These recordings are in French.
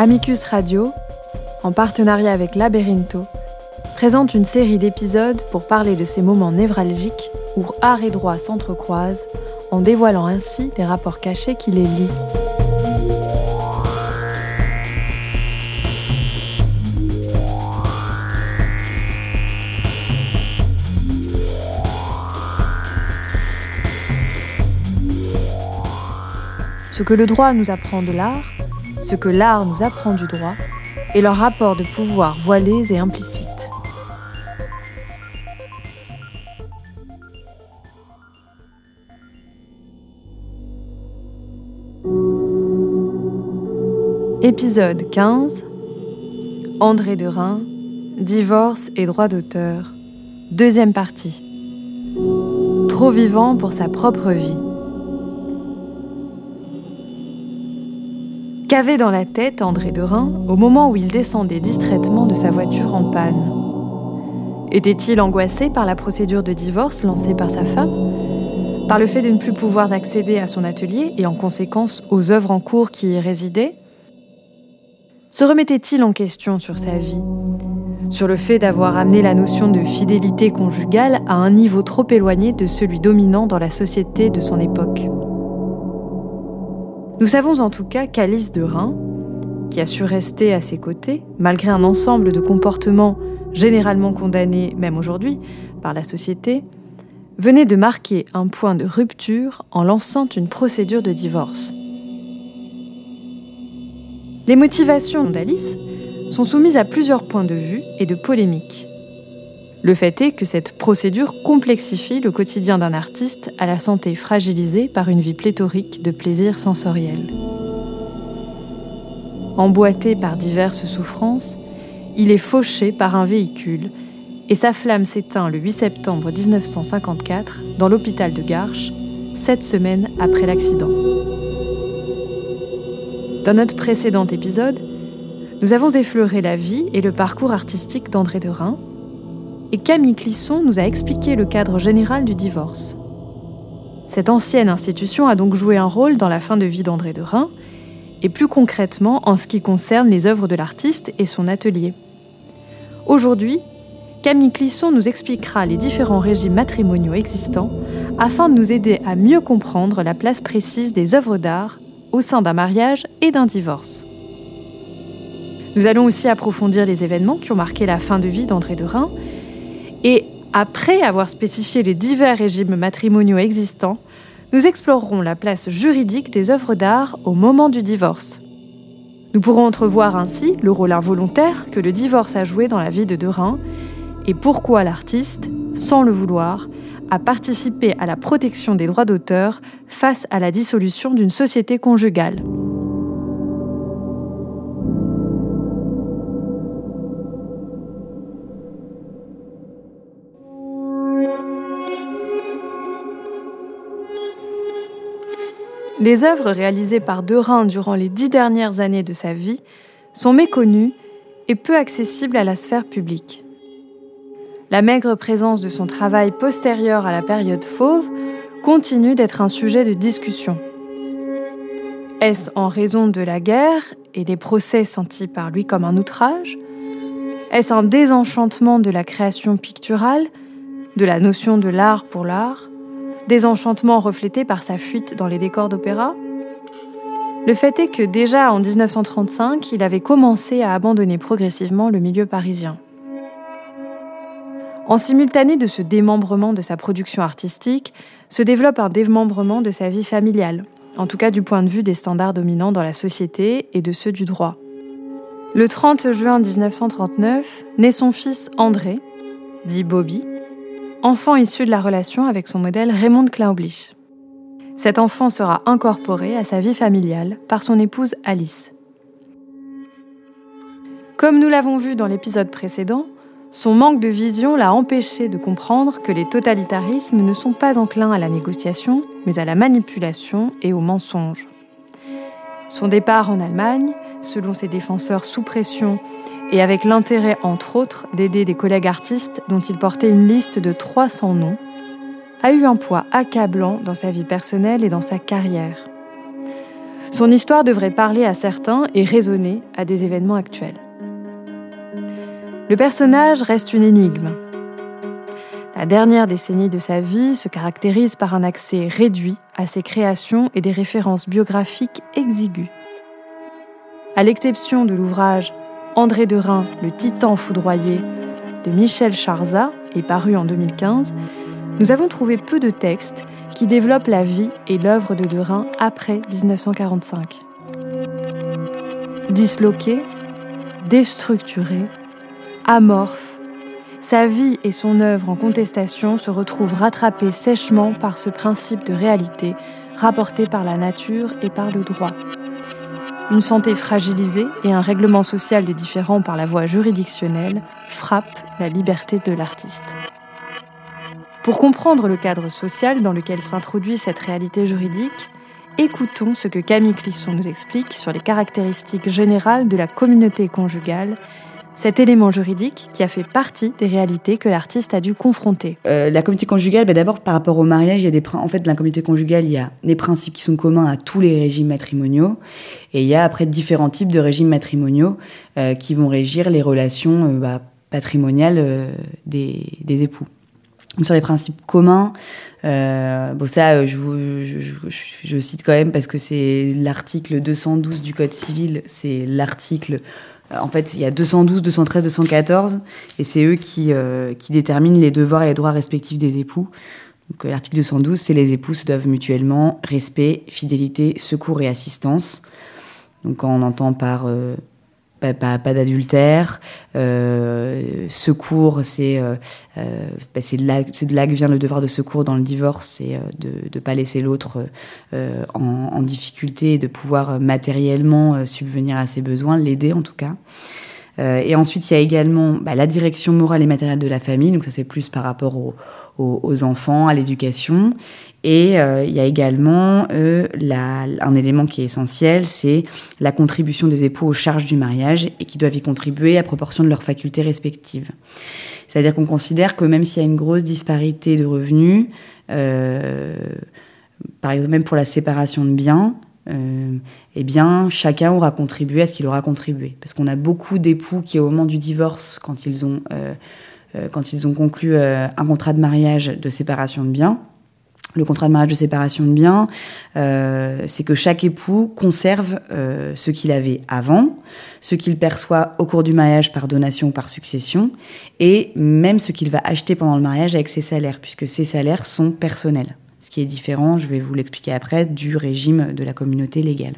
Amicus Radio, en partenariat avec Laberinto, présente une série d'épisodes pour parler de ces moments névralgiques où art et droit s'entrecroisent, en dévoilant ainsi les rapports cachés qui les lient. Ce que le droit nous apprend de l'art, ce que l'art nous apprend du droit, et leur rapport de pouvoir voilés et implicites. Épisode 15 André Derain, divorce et droit d'auteur. Deuxième partie. Trop vivant pour sa propre vie. Qu'avait dans la tête André Derain au moment où il descendait distraitement de sa voiture en panne. Était-il angoissé par la procédure de divorce lancée par sa femme Par le fait de ne plus pouvoir accéder à son atelier et en conséquence aux œuvres en cours qui y résidaient? Se remettait-il en question sur sa vie Sur le fait d'avoir amené la notion de fidélité conjugale à un niveau trop éloigné de celui dominant dans la société de son époque? Nous savons en tout cas qu'Alice de Rhin, qui a su rester à ses côtés, malgré un ensemble de comportements généralement condamnés, même aujourd'hui, par la société, venait de marquer un point de rupture en lançant une procédure de divorce. Les motivations d'Alice sont soumises à plusieurs points de vue et de polémiques. Le fait est que cette procédure complexifie le quotidien d'un artiste à la santé fragilisée par une vie pléthorique de plaisirs sensoriels. Emboîté par diverses souffrances, il est fauché par un véhicule et sa flamme s'éteint le 8 septembre 1954 dans l'hôpital de Garches, sept semaines après l'accident. Dans notre précédent épisode, nous avons effleuré la vie et le parcours artistique d'André Derain, et Camille Clisson nous a expliqué le cadre général du divorce. Cette ancienne institution a donc joué un rôle dans la fin de vie d'André de Rhin, et plus concrètement en ce qui concerne les œuvres de l'artiste et son atelier. Aujourd'hui, Camille Clisson nous expliquera les différents régimes matrimoniaux existants afin de nous aider à mieux comprendre la place précise des œuvres d'art au sein d'un mariage et d'un divorce. Nous allons aussi approfondir les événements qui ont marqué la fin de vie d'André de Rhin après avoir spécifié les divers régimes matrimoniaux existants, nous explorerons la place juridique des œuvres d'art au moment du divorce. Nous pourrons entrevoir ainsi le rôle involontaire que le divorce a joué dans la vie de Derain et pourquoi l'artiste, sans le vouloir, a participé à la protection des droits d'auteur face à la dissolution d'une société conjugale. Les œuvres réalisées par Derain durant les dix dernières années de sa vie sont méconnues et peu accessibles à la sphère publique. La maigre présence de son travail postérieur à la période fauve continue d'être un sujet de discussion. Est-ce en raison de la guerre et des procès sentis par lui comme un outrage? Est-ce un désenchantement de la création picturale, de la notion de l'art pour l'art? Désenchantement reflété par sa fuite dans les décors d'opéra Le fait est que déjà en 1935, il avait commencé à abandonner progressivement le milieu parisien. En simultané de ce démembrement de sa production artistique, se développe un démembrement de sa vie familiale, en tout cas du point de vue des standards dominants dans la société et de ceux du droit. Le 30 juin 1939 naît son fils André, dit Bobby, enfant issu de la relation avec son modèle Raymond Klaublich. Cet enfant sera incorporé à sa vie familiale par son épouse Alice. Comme nous l'avons vu dans l'épisode précédent, son manque de vision l'a empêché de comprendre que les totalitarismes ne sont pas enclins à la négociation, mais à la manipulation et au mensonge. Son départ en Allemagne, selon ses défenseurs sous pression et avec l'intérêt, entre autres, d'aider des collègues artistes dont il portait une liste de 300 noms, a eu un poids accablant dans sa vie personnelle et dans sa carrière. Son histoire devrait parler à certains et résonner à des événements actuels. Le personnage reste une énigme. La dernière décennie de sa vie se caractérise par un accès réduit à ses créations et des références biographiques exiguës. À l'exception de l'ouvrage André de Rhin, Le Titan foudroyé de Michel Charza, et paru en 2015, nous avons trouvé peu de textes qui développent la vie et l'œuvre de Derain après 1945. Disloqué, déstructuré, amorphe, sa vie et son œuvre en contestation se retrouvent rattrapées sèchement par ce principe de réalité rapporté par la nature et par le droit une santé fragilisée et un règlement social des différends par la voie juridictionnelle frappent la liberté de l'artiste. Pour comprendre le cadre social dans lequel s'introduit cette réalité juridique, écoutons ce que Camille Clisson nous explique sur les caractéristiques générales de la communauté conjugale cet élément juridique qui a fait partie des réalités que l'artiste a dû confronter. Euh, la communauté conjugale, bah, d'abord par rapport au mariage, il y a des en fait la conjugale, il y principes qui sont communs à tous les régimes matrimoniaux et il y a après différents types de régimes matrimoniaux euh, qui vont régir les relations euh, bah, patrimoniales des, époux. Sur les principes communs, ça, je, cite quand même parce que c'est l'article 212 du Code civil, c'est l'article en fait, il y a 212, 213, 214, et c'est eux qui, euh, qui déterminent les devoirs et les droits respectifs des époux. Donc, euh, l'article 212, c'est les époux se doivent mutuellement respect, fidélité, secours et assistance. Donc, on entend par pas, d'adultère. Euh, secours, c'est euh, euh bah, de, là, de que vient le devoir de secours dans le divorce, c'est de ne pas laisser l'autre en, difficulté et de pouvoir matériellement subvenir à ses besoins, l'aider en tout cas. et ensuite, il y a également bah, la direction morale et matérielle de la famille, donc ça c'est plus par rapport aux enfants, à l'éducation. Et euh, il y a également euh, un élément qui est essentiel, c'est la contribution des époux aux charges du mariage et qui doivent y contribuer à proportion de leurs facultés respectives. C'est-à-dire qu'on considère que même s'il y a une grosse disparité de revenus, euh, par exemple même pour la séparation de biens, eh bien chacun aura contribué à ce qu'il aura contribué. Parce qu'on a beaucoup d'époux qui au moment du divorce, quand ils ont, quand ils ont conclu un contrat de mariage de séparation de biens, le contrat de mariage de séparation de biens, euh, c'est que chaque époux conserve euh, ce qu'il avait avant, ce qu'il perçoit au cours du mariage par donation ou par succession, et même ce qu'il va acheter pendant le mariage avec ses salaires, puisque ces salaires sont personnels. Ce qui est différent, je vais vous l'expliquer après, du régime de la communauté légale.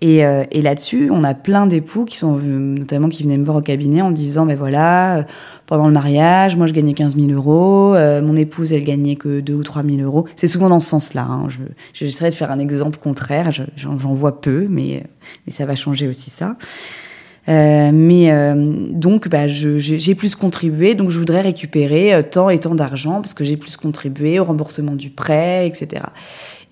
Et, euh, et là-dessus, on a plein d'époux qui sont notamment qui venaient me voir au cabinet en disant, ben voilà, euh, pendant le mariage, moi je gagnais 15 000 euros, euh, mon épouse elle gagnait que 2 ou 3 000 euros. C'est souvent dans ce sens-là. Hein. J'essaierai de faire un exemple contraire, j'en vois peu, mais, mais ça va changer aussi ça. Euh, mais donc, bah, j'ai plus contribué, donc je voudrais récupérer tant et tant d'argent parce que j'ai plus contribué au remboursement du prêt, etc.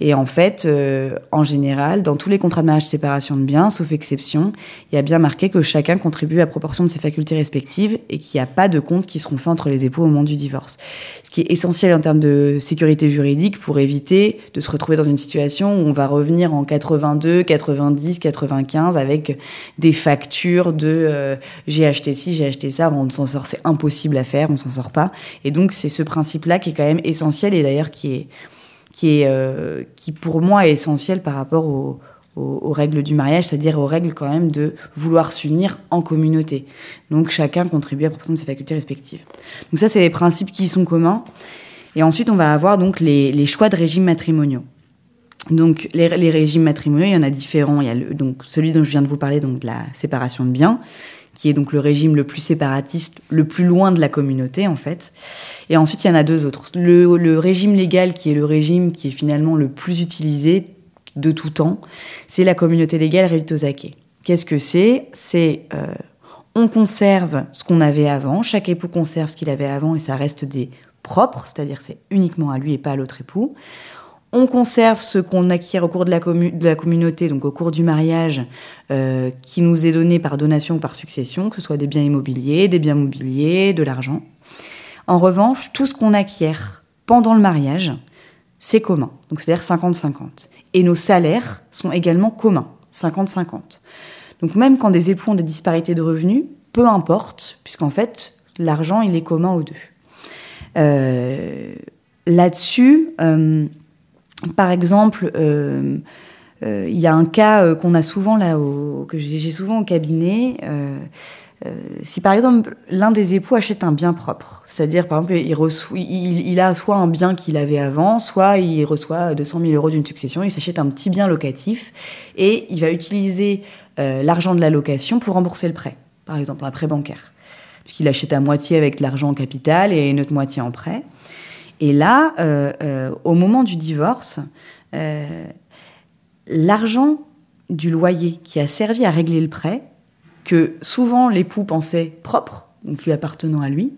Et en fait, euh, en général, dans tous les contrats de mariage de séparation de biens, sauf exception, il y a bien marqué que chacun contribue à proportion de ses facultés respectives et qu'il n'y a pas de comptes qui seront faits entre les époux au moment du divorce. Ce qui est essentiel en termes de sécurité juridique pour éviter de se retrouver dans une situation où on va revenir en 82, 90, 95 avec des factures de euh, j'ai acheté ci, j'ai acheté ça, on s'en sort, c'est impossible à faire, on s'en sort pas. Et donc c'est ce principe-là qui est quand même essentiel et d'ailleurs qui est qui, est, euh, qui pour moi est essentiel par rapport aux, aux, règles du mariage, c'est-à-dire aux règles quand même de vouloir s'unir en communauté. Donc chacun contribue à proportion de ses facultés respectives. Donc ça, c'est les principes qui sont communs. Et ensuite, on va avoir donc les, les choix de régimes matrimoniaux. Donc les, les, régimes matrimoniaux, il y en a différents. Il y a le, donc celui dont je viens de vous parler, donc la séparation de biens qui est donc le régime le plus séparatiste, le plus loin de la communauté en fait. Et ensuite, il y en a deux autres. Le, régime légal, qui est le régime qui est finalement le plus utilisé de tout temps, c'est la communauté légale Ozake. Qu'est-ce que c'est? C'est euh, on conserve ce qu'on avait avant, chaque époux conserve ce qu'il avait avant et ça reste des propres, c'est-à-dire c'est uniquement à lui et pas à l'autre époux. On conserve ce qu'on acquiert au cours de la, communauté, donc au cours du mariage, euh, qui nous est donné par donation ou par succession, que ce soit des biens immobiliers, des biens mobiliers, de l'argent. En revanche, tout ce qu'on acquiert pendant le mariage, c'est commun. Donc c'est-à-dire 50-50. Et nos salaires sont également communs, 50-50. Donc même quand des époux ont des disparités de revenus, peu importe, puisqu'en fait, l'argent, il est commun aux deux. Euh, là-dessus, euh, par exemple, euh, il y a un cas qu'on a souvent là, que j'ai souvent au cabinet. si par exemple l'un des époux achète un bien propre, c'est-à-dire par exemple il, reçoit, il, a soit un bien qu'il avait avant, soit il reçoit 200 000 euros d'une succession, il s'achète un petit bien locatif et il va utiliser l'argent de la location pour rembourser le prêt, par exemple un prêt bancaire puisqu'il achète à moitié avec l'argent en capital et une autre moitié en prêt. Et là, euh, euh, au moment du divorce, euh, l'argent du loyer qui a servi à régler le prêt, que souvent l'époux pensait propre, donc lui appartenant à lui,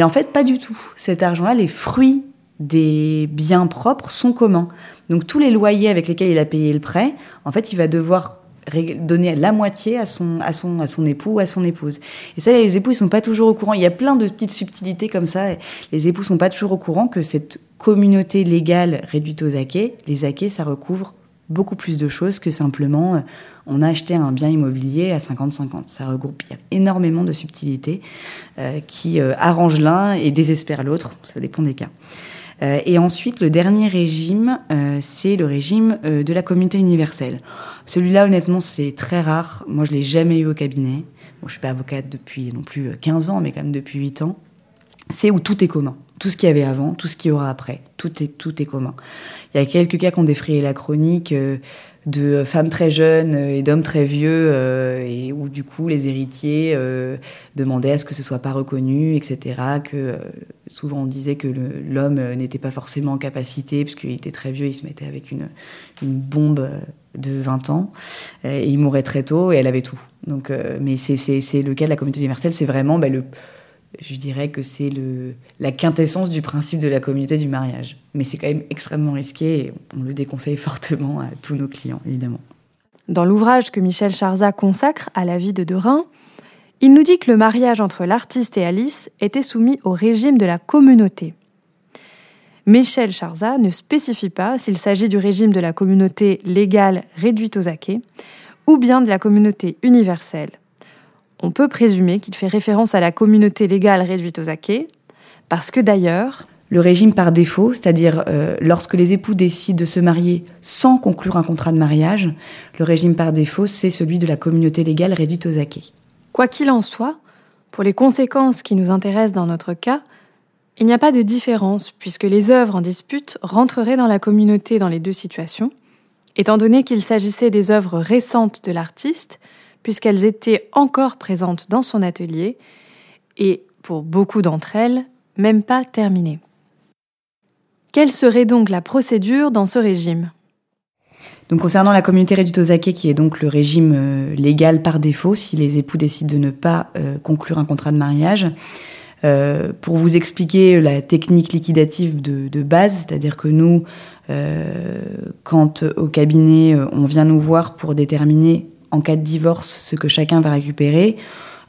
en fait pas du tout. Cet argent-là, les fruits des biens propres sont communs. Donc tous les loyers avec lesquels il a payé le prêt, en fait, il va devoir donner la moitié à son, à son, à son époux ou à son épouse. Et ça, les époux, ils sont pas toujours au courant. Il y a plein de petites subtilités comme ça. Les époux sont pas toujours au courant que cette communauté légale réduite aux acquets, les acquets, ça recouvre beaucoup plus de choses que simplement euh, on a acheté un bien immobilier à 50-50. Ça regroupe il y a énormément de subtilités euh, qui euh, arrangent l'un et désespèrent l'autre. Ça dépend des cas. Euh, et ensuite, le dernier régime, euh, c'est le régime euh, de la communauté universelle. Celui-là, honnêtement, c'est très rare. Moi, je l'ai jamais eu au cabinet. Bon, je suis pas avocate depuis non plus 15 ans, mais quand même depuis 8 ans. C'est où tout est commun. Tout ce qu'il y avait avant, tout ce qu'il y aura après, tout est, tout est commun. Il y a quelques cas qui ont défrayé la chronique de femmes très jeunes et d'hommes très vieux, euh, et où du coup les héritiers euh, demandaient à ce que ce soit pas reconnu, etc. Que euh, souvent on disait que l'homme n'était pas forcément en capacité, puisqu'il était très vieux, il se mettait avec une, une bombe de 20 ans, et il mourait très tôt, et elle avait tout. Donc, mais c'est le cas de la communauté universelle, c'est vraiment bah, le je dirais que c'est la quintessence du principe de la communauté du mariage. Mais c'est quand même extrêmement risqué et on le déconseille fortement à tous nos clients, évidemment. Dans l'ouvrage que Michel Charza consacre à la vie de Derain, il nous dit que le mariage entre l'artiste et Alice était soumis au régime de la communauté. Michel Charza ne spécifie pas s'il s'agit du régime de la communauté légale réduite aux acquets ou bien de la communauté universelle, on peut présumer qu'il fait référence à la communauté légale réduite aux acquets, parce que d'ailleurs... Le régime par défaut, c'est-à-dire euh, lorsque les époux décident de se marier sans conclure un contrat de mariage, le régime par défaut, c'est celui de la communauté légale réduite aux acquets. Quoi qu'il en soit, pour les conséquences qui nous intéressent dans notre cas, il n'y a pas de différence puisque les œuvres en dispute rentreraient dans la communauté dans les deux situations, étant donné qu'il s'agissait des œuvres récentes de l'artiste puisqu'elles étaient encore présentes dans son atelier et, pour beaucoup d'entre elles, même pas terminées. Quelle serait donc la procédure dans ce régime? Donc concernant la communauté réduite acquets, qui est donc le régime euh, légal par défaut, si les époux décident de ne pas euh, conclure un contrat de mariage, euh, pour vous expliquer la technique liquidative de base, c'est-à-dire que nous, quand au cabinet on vient nous voir pour déterminer en cas de divorce ce que chacun va récupérer.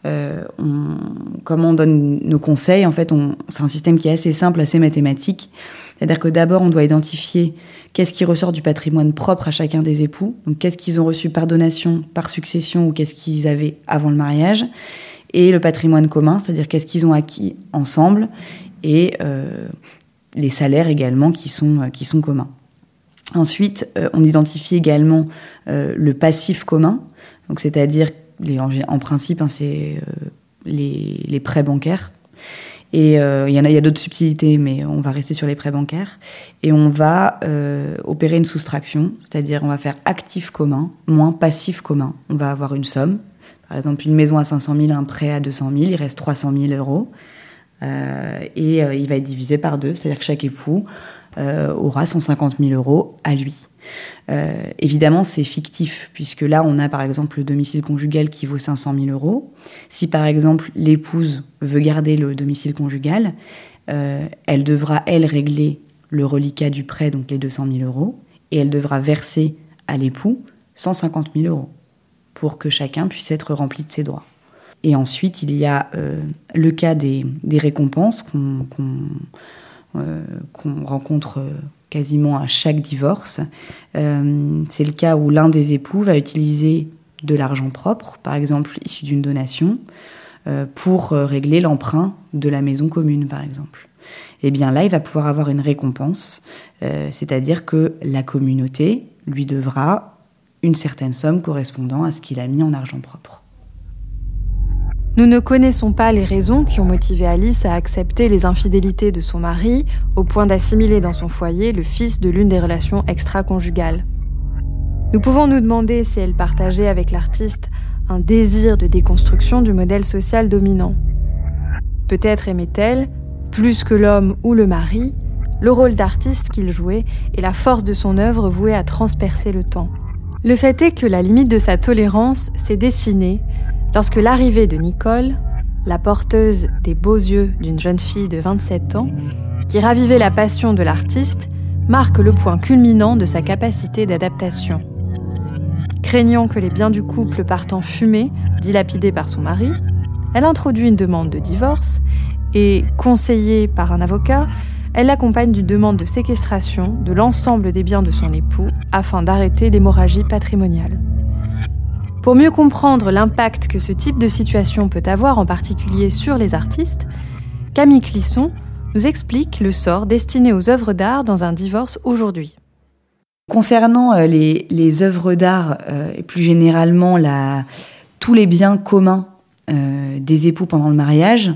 Euh, on, comme on donne nos conseils, en fait, c'est un système qui est assez simple, assez mathématique. C'est-à-dire que d'abord, on doit identifier qu'est-ce qui ressort du patrimoine propre à chacun des époux. Donc, qu'est-ce qu'ils ont reçu par donation, par succession ou qu'est-ce qu'ils avaient avant le mariage. Et le patrimoine commun, c'est-à-dire qu'est-ce qu'ils ont acquis ensemble et euh, les salaires également qui sont, qui sont communs. Ensuite, euh, on identifie également euh, le passif commun, donc c'est-à-dire en, principe hein, c'est euh, les, prêts bancaires. Et il y en a, y a d'autres subtilités, mais on va rester sur les prêts bancaires. Et on va opérer une soustraction, c'est-à-dire on va faire actif commun moins passif commun. On va avoir une somme, par exemple une maison à 500 000, un prêt à 200 000, il reste 300 000 euros. et il va être divisé par deux, c'est-à-dire que chaque époux aura 150 000 euros à lui. Euh, évidemment, c'est fictif, puisque là, on a par exemple le domicile conjugal qui vaut 500 000 euros. Si par exemple l'épouse veut garder le domicile conjugal, euh, elle devra, elle, régler le reliquat du prêt, donc les 200 000 euros, et elle devra verser à l'époux 150 000 euros pour que chacun puisse être rempli de ses droits. Et ensuite, il y a le cas des, récompenses qu'on euh, qu'on rencontre euh, quasiment à chaque divorce. Euh, c'est le cas où l'un des époux va utiliser de l'argent propre, par exemple issu d'une donation, euh, pour euh, régler l'emprunt de la maison commune, par exemple. Et eh bien là, il va pouvoir avoir une récompense, c'est-à-dire que la communauté lui devra une certaine somme correspondant à ce qu'il a mis en argent propre. Nous ne connaissons pas les raisons qui ont motivé Alice à accepter les infidélités de son mari au point d'assimiler dans son foyer le fils de l'une des relations extra-conjugales. Nous pouvons nous demander si elle partageait avec l'artiste un désir de déconstruction du modèle social dominant. Peut-être aimait-elle, plus que l'homme ou le mari, le rôle d'artiste qu'il jouait et la force de son œuvre vouée à transpercer le temps. Le fait est que la limite de sa tolérance s'est dessinée lorsque l'arrivée de Nicole, la porteuse des beaux yeux d'une jeune fille de 27 ans, qui ravivait la passion de l'artiste, marque le point culminant de sa capacité d'adaptation. Craignant que les biens du couple partent en fumée, dilapidés par son mari, elle introduit une demande de divorce et, conseillée par un avocat, elle l'accompagne d'une demande de séquestration de l'ensemble des biens de son époux afin d'arrêter l'hémorragie patrimoniale. Pour mieux comprendre l'impact que ce type de situation peut avoir en particulier sur les artistes, Camille Clisson nous explique le sort destiné aux œuvres d'art dans un divorce aujourd'hui. Concernant euh, les, œuvres d'art euh, et plus généralement tous les biens communs euh, des époux pendant le mariage,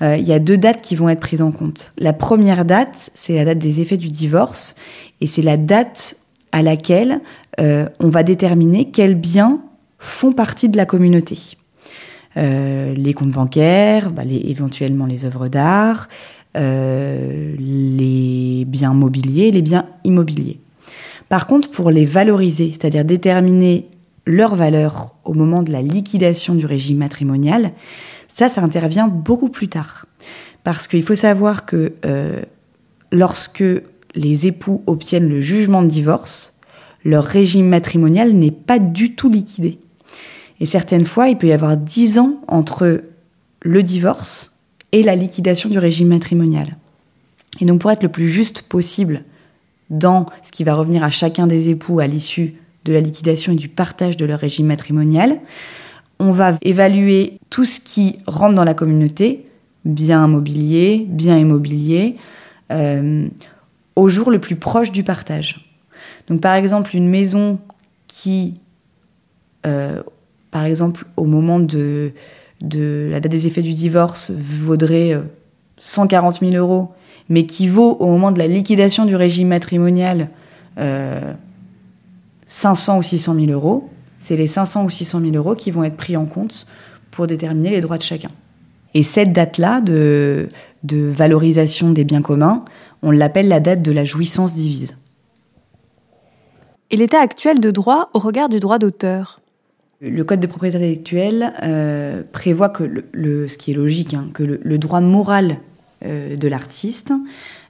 il y a deux dates qui vont être prises en compte. La première date, c'est la date des effets du divorce et c'est la date à laquelle on va déterminer quels biens font partie de la communauté. Euh, les comptes bancaires, bah, éventuellement les œuvres d'art, euh, les biens mobiliers, les biens immobiliers. Par contre, pour les valoriser, c'est-à-dire déterminer leur valeur au moment de la liquidation du régime matrimonial, ça, ça intervient beaucoup plus tard. Parce qu'il faut savoir que euh, lorsque les époux obtiennent le jugement de divorce, leur régime matrimonial n'est pas du tout liquidé. Et certaines fois, il peut y avoir dix ans entre le divorce et la liquidation du régime matrimonial. Et donc pour être le plus juste possible dans ce qui va revenir à chacun des époux à l'issue de la liquidation et du partage de leur régime matrimonial, on va évaluer tout ce qui rentre dans la communauté, bien immobilier, bien immobilier, euh, au jour le plus proche du partage. Donc par exemple, une maison qui, euh, par exemple, au moment de, la date des effets du divorce, vaudrait 140 euh, 000 euros, mais qui vaut au moment de la liquidation du régime matrimonial 500 euh, ou 600 000 euros, c'est les 500 ou 600 000 euros qui vont être pris en compte pour déterminer les droits de chacun. Et cette date-là de, de valorisation des biens communs, on l'appelle la date de la jouissance divise. Et l'état actuel de droit au regard du droit d'auteur? Le code de propriété intellectuelle euh, prévoit que le, ce qui est logique, hein, que le, droit moral euh, de l'artiste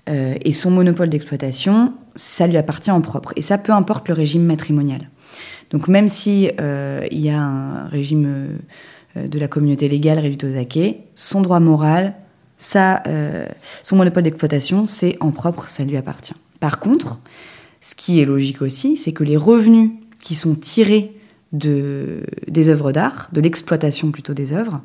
euh, et son monopole d'exploitation, ça lui appartient en propre. Et ça, peu importe le régime matrimonial. Donc même si il y a un régime de la communauté légale réduit aux acquets, son droit moral, ça, son monopole d'exploitation, c'est en propre, ça lui appartient. Par contre, ce qui est logique aussi, c'est que les revenus qui sont tirés de, des œuvres d'art, de l'exploitation plutôt des œuvres,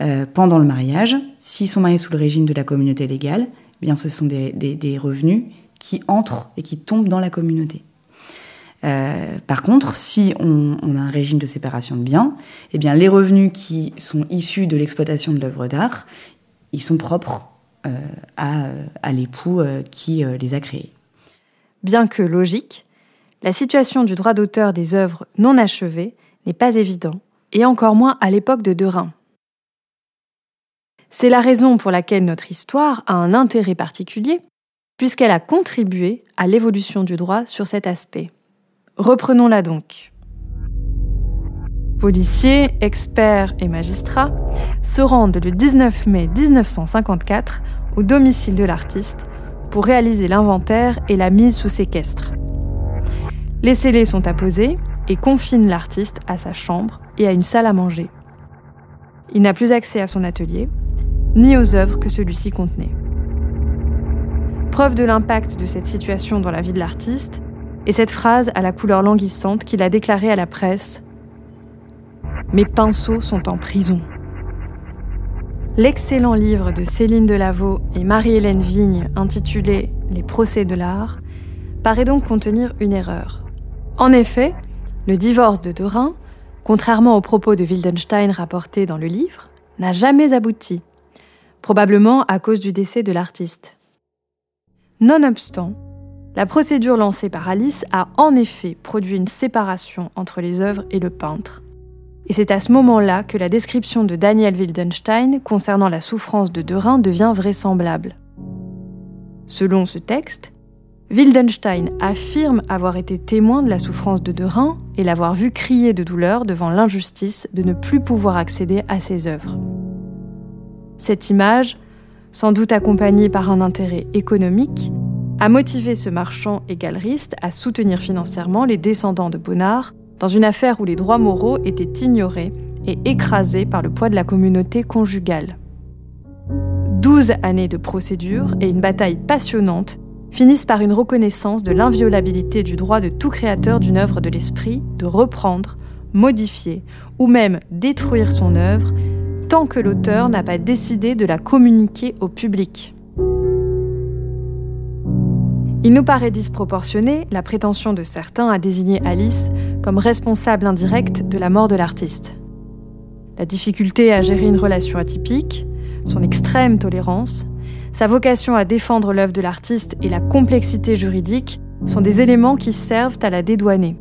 euh, pendant le mariage. S'ils sont mariés sous le régime de la communauté légale, eh bien ce sont des, revenus qui entrent et qui tombent dans la communauté. Euh, par contre, si on, a un régime de séparation de biens, eh bien les revenus qui sont issus de l'exploitation de l'œuvre d'art, ils sont propres euh, à l'époux qui les a créés. Bien que logique, la situation du droit d'auteur des œuvres non achevées n'est pas évidente, et encore moins à l'époque de Derain. C'est la raison pour laquelle notre histoire a un intérêt particulier, puisqu'elle a contribué à l'évolution du droit sur cet aspect. Reprenons-la donc. Policiers, experts et magistrats se rendent le 19 mai 1954 au domicile de l'artiste pour réaliser l'inventaire et la mise sous séquestre. Les scellés sont apposés et confinent l'artiste à sa chambre et à une salle à manger. Il n'a plus accès à son atelier, ni aux œuvres que celui-ci contenait. Preuve de l'impact de cette situation dans la vie de l'artiste, et cette phrase à la couleur languissante qu'il a déclarée à la presse Mes pinceaux sont en prison. L'excellent livre de Céline Delaveau et Marie-Hélène Vigne intitulé Les procès de l'art paraît donc contenir une erreur. En effet, le divorce de Dorin, contrairement aux propos de Wildenstein rapportés dans le livre, n'a jamais abouti, probablement à cause du décès de l'artiste. Nonobstant, la procédure lancée par Alice a en effet produit une séparation entre les œuvres et le peintre. Et c'est à ce moment-là que la description de Daniel Wildenstein concernant la souffrance de Derain devient vraisemblable. Selon ce texte, Wildenstein affirme avoir été témoin de la souffrance de Derain et l'avoir vu crier de douleur devant l'injustice de ne plus pouvoir accéder à ses œuvres. Cette image sans doute accompagné par un intérêt économique, a motivé ce marchand et galeriste à soutenir financièrement les descendants de Bonnard dans une affaire où les droits moraux étaient ignorés et écrasés par le poids de la communauté conjugale. Douze années de procédure et une bataille passionnante finissent par une reconnaissance de l'inviolabilité du droit de tout créateur d'une œuvre de l'esprit de reprendre, modifier ou même détruire son œuvre tant que l'auteur n'a pas décidé de la communiquer au public. Il nous paraît disproportionné la prétention de certains à désigner Alice comme responsable indirecte de la mort de l'artiste. La difficulté à gérer une relation atypique, son extrême tolérance, sa vocation à défendre l'œuvre de l'artiste et la complexité juridique sont des éléments qui servent à la dédouaner.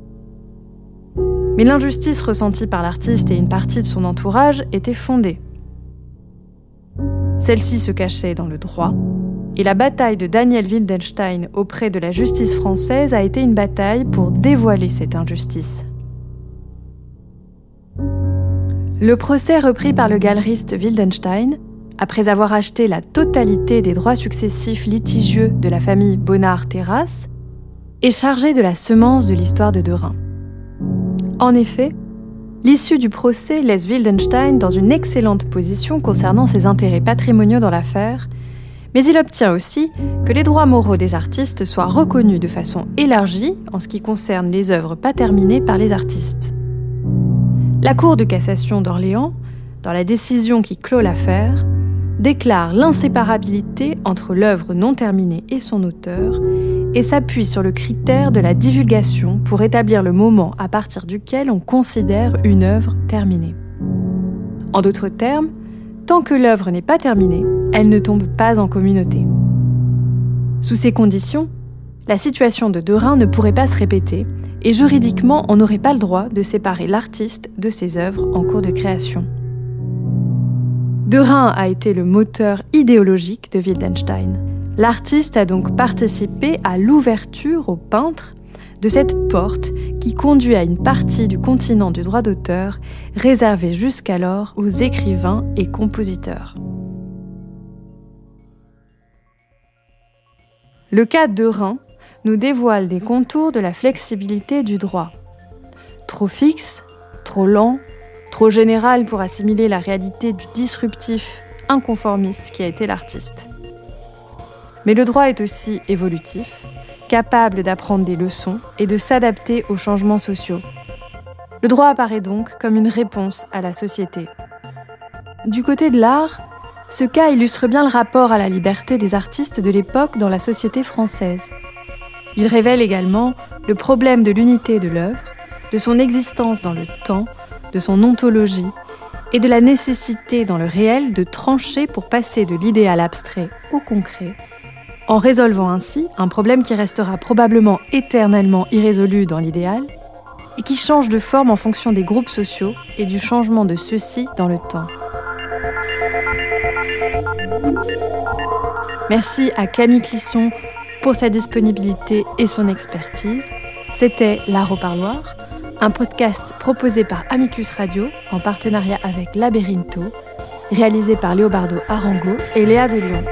Mais l'injustice ressentie par l'artiste et une partie de son entourage était fondée. Celle-ci se cachait dans le droit, et la bataille de Daniel Wildenstein auprès de la justice française a été une bataille pour dévoiler cette injustice. Le procès repris par le galeriste Wildenstein, après avoir acheté la totalité des droits successifs litigieux de la famille Bonnard-Terrasse, est chargé de la semence de l'histoire de Derain. En effet, l'issue du procès laisse Wildenstein dans une excellente position concernant ses intérêts patrimoniaux dans l'affaire, mais il obtient aussi que les droits moraux des artistes soient reconnus de façon élargie en ce qui concerne les œuvres pas terminées par les artistes. La Cour de cassation d'Orléans, dans la décision qui clôt l'affaire, déclare l'inséparabilité entre l'œuvre non terminée et son auteur et s'appuie sur le critère de la divulgation pour établir le moment à partir duquel on considère une œuvre terminée. En d'autres termes, tant que l'œuvre n'est pas terminée, elle ne tombe pas en communauté. Sous ces conditions, la situation de Derain ne pourrait pas se répéter et juridiquement, on n'aurait pas le droit de séparer l'artiste de ses œuvres en cours de création. Derain a été le moteur idéologique de Wildenstein. L'artiste a donc participé à l'ouverture au peintre de cette porte qui conduit à une partie du continent du droit d'auteur réservé jusqu'alors aux écrivains et compositeurs. Le cas de Rhin nous dévoile des contours de la flexibilité du droit. Trop fixe, trop lent, trop général pour assimiler la réalité du disruptif, inconformiste qui a été l'artiste. Mais le droit est aussi évolutif, capable d'apprendre des leçons et de s'adapter aux changements sociaux. Le droit apparaît donc comme une réponse à la société. Du côté de l'art, ce cas illustre bien le rapport à la liberté des artistes de l'époque dans la société française. Il révèle également le problème de l'unité de l'œuvre, de son existence dans le temps, de son ontologie et de la nécessité dans le réel de trancher pour passer de l'idéal abstrait au concret, en résolvant ainsi un problème qui restera probablement éternellement irrésolu dans l'idéal et qui change de forme en fonction des groupes sociaux et du changement de ceux-ci dans le temps. Merci à Camille Clisson pour sa disponibilité et son expertise. C'était L'Art au Parloir un podcast proposé par Amicus Radio en partenariat avec Laberinto, réalisé par Léobardo Arango et Léa de Lyon.